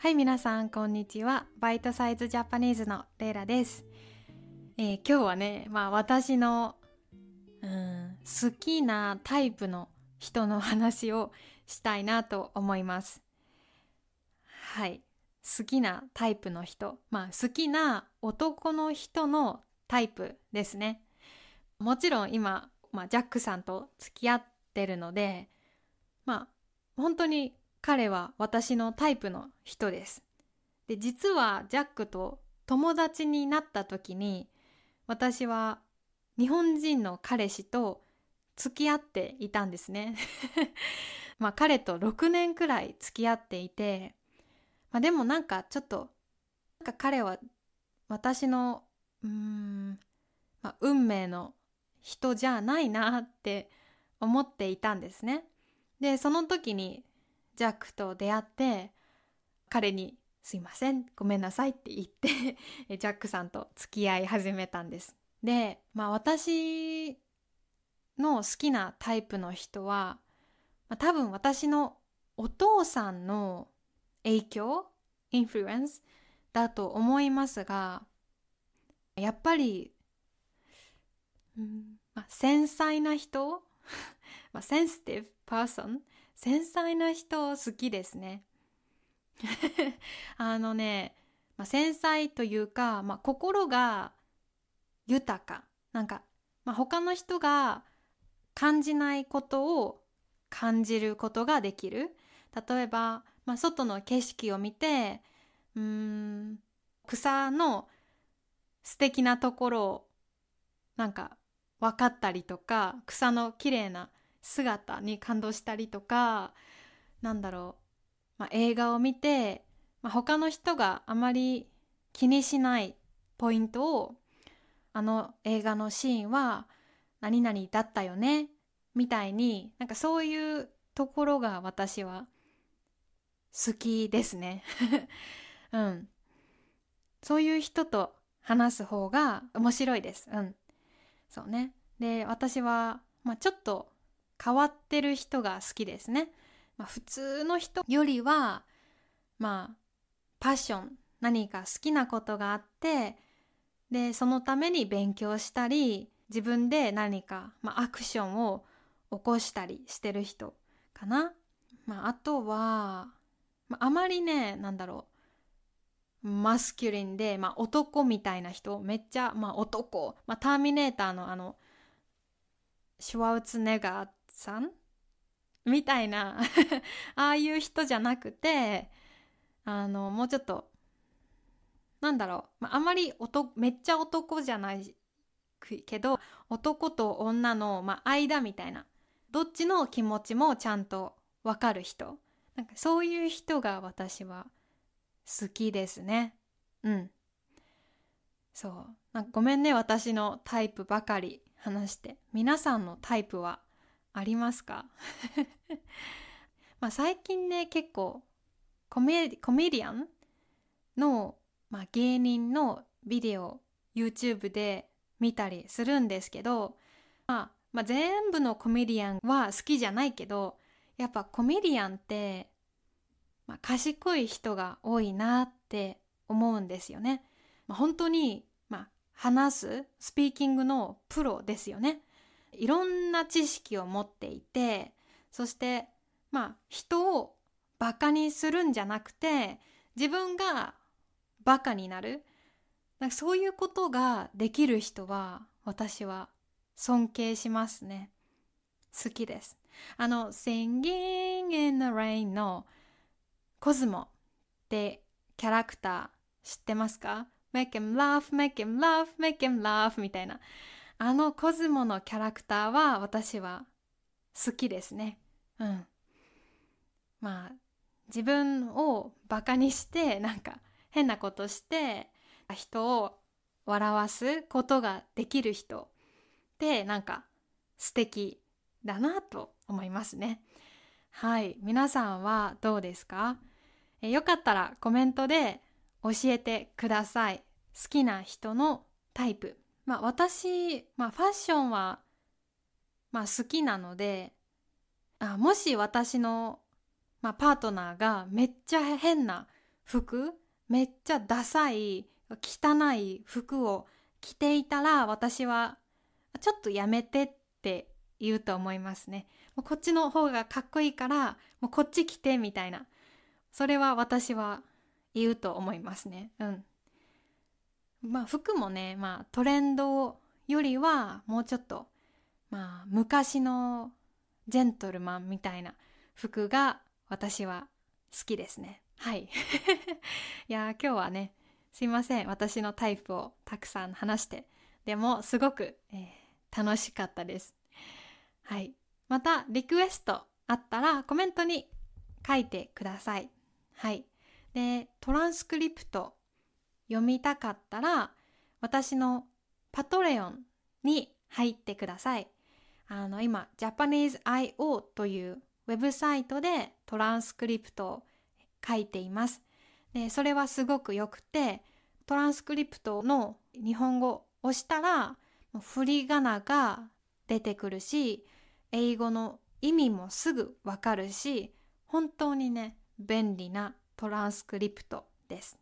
はい、皆さん、こんにちは。バイトサイズジャパニーズのレイラです。えー今日はね、まあ私の、うん、好きなタイプの人の話をしたいなと思います。はい。好きなタイプの人。まあ好きな男の人のタイプですね。もちろん今、まあジャックさんと付き合ってるので、まあ本当に彼は私のタイプの人です。で、実はジャックと友達になった時に、私は日本人の彼氏と付き合っていたんですね。まあ彼と6年くらい付き合っていて、まあでもなんかちょっと、なんか彼は私の、うん、まあ、運命の人じゃないなって思っていたんですね。で、その時にジャックと出会って、彼にすいません、ごめんなさいって言って、ジャックさんと付き合い始めたんです。で、まあ私の好きなタイプの人は、まあ、多分私のお父さんの影響、インフルエンスだと思いますが、やっぱり、うんまあ、繊細な人、まあ、 sensitive person、繊細な人好きですね。あのね、まあ、繊細というか、まあ、心が豊か。なんか、まあ、他の人が感じないことを感じることができる。例えば、まあ、外の景色を見て、うーん、草の素敵なところをなんか分かったりとか、草の綺麗な姿に感動したりとか、なんだろう、まあ、映画を見て、まあ、他の人があまり気にしないポイントを、あの映画のシーンは何々だったよね、みたいに、なんかそういうところが私は好きですね。うん。そういう人と話す方が面白いです。うん。そうね。で、私は、まあ、ちょっと変わってる人が好きですね。まあ、普通の人よりは、まあ、パッション、何か好きなことがあって、で、そのために勉強したり、自分で何か、まあ、アクションを起こしたりしてる人かな。まあ、あとは、まあ、まりね、なんだろう。マスキュリンで、まあ、男みたいな人、めっちゃ、まあ、男。まあ、ターミネーターのあの、シュワウツネガーさん？みたいな ああいう人じゃなくて、あの、もうちょっと、なんだろう。まあ、あまり、めっちゃ男じゃないけど、男と女の、まあ、間みたいな。どっちの気持ちもちゃんとわかる人。なんかそういう人が私は好きですね。うん。そう。なんかごめんね、私のタイプばかり話して。皆さんのタイプはありますか？まあ最近ね、結構コメコメディアンの、まあ、芸人のビデオ YouTube で見たりするんですけど、まあ、まあ全部のコメディアンは好きじゃないけど、やっぱコメディアンって、まあ、賢い人が多いなって思うんですよね。まあ、本当に、まあ、話す、スピーキングのプロですよね。いろんな知識を持っていて、そして、まあ、人をバカにするんじゃなくて、自分がバカになる。なんかそういうことができる人は、私は尊敬しますね。好きです。あの、Singing in the Rain のコズモってキャラクター知ってますか ?Make him laugh, make him laugh, make him laugh みたいな。あのコズモのキャラクターは私は好きですね。うん。まあ、自分をバカにして、なんか変なことして、人を笑わすことができる人ってなんか素敵だなと思いますね。はい。皆さんはどうですか？えよかったらコメントで教えてください。好きな人のタイプ。まあ私、まあファッションは、まあ好きなので、あもし私の、まあ、パートナーがめっちゃ変な服めっちゃダサい汚い服を着ていたら私はちょっとやめてって言うと思いますね。もうこっちの方がかっこいいからもうこっち着てみたいなそれは私は言うと思いますね。うん。まあ服もね、まあトレンドよりはもうちょっとまあ昔のジェントルマンみたいな服が私は好きですね。はい。いや今日はねすいません私のタイプをたくさん話してでもすごく、えー、楽しかったです。はい。またリクエストあったらコメントに書いてください。はい。で、トランスクリプト読みたかったら私のパトレオンに入ってください。あの今 Japanese.io というウェブサイトでトランスクリプトを書いています。でそれはすごくよくてトランスクリプトの日本語をしたら振り仮名が出てくるし英語の意味もすぐわかるし本当にね便利なトランスクリプトです。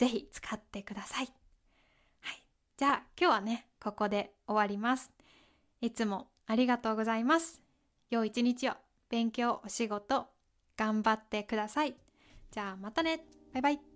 ぜひ使ってください。はい。じゃあ今日はねここで終わります。いつもありがとうございます。良い一日を勉強、お仕事、頑張ってください。じゃあまたね。バイバイ。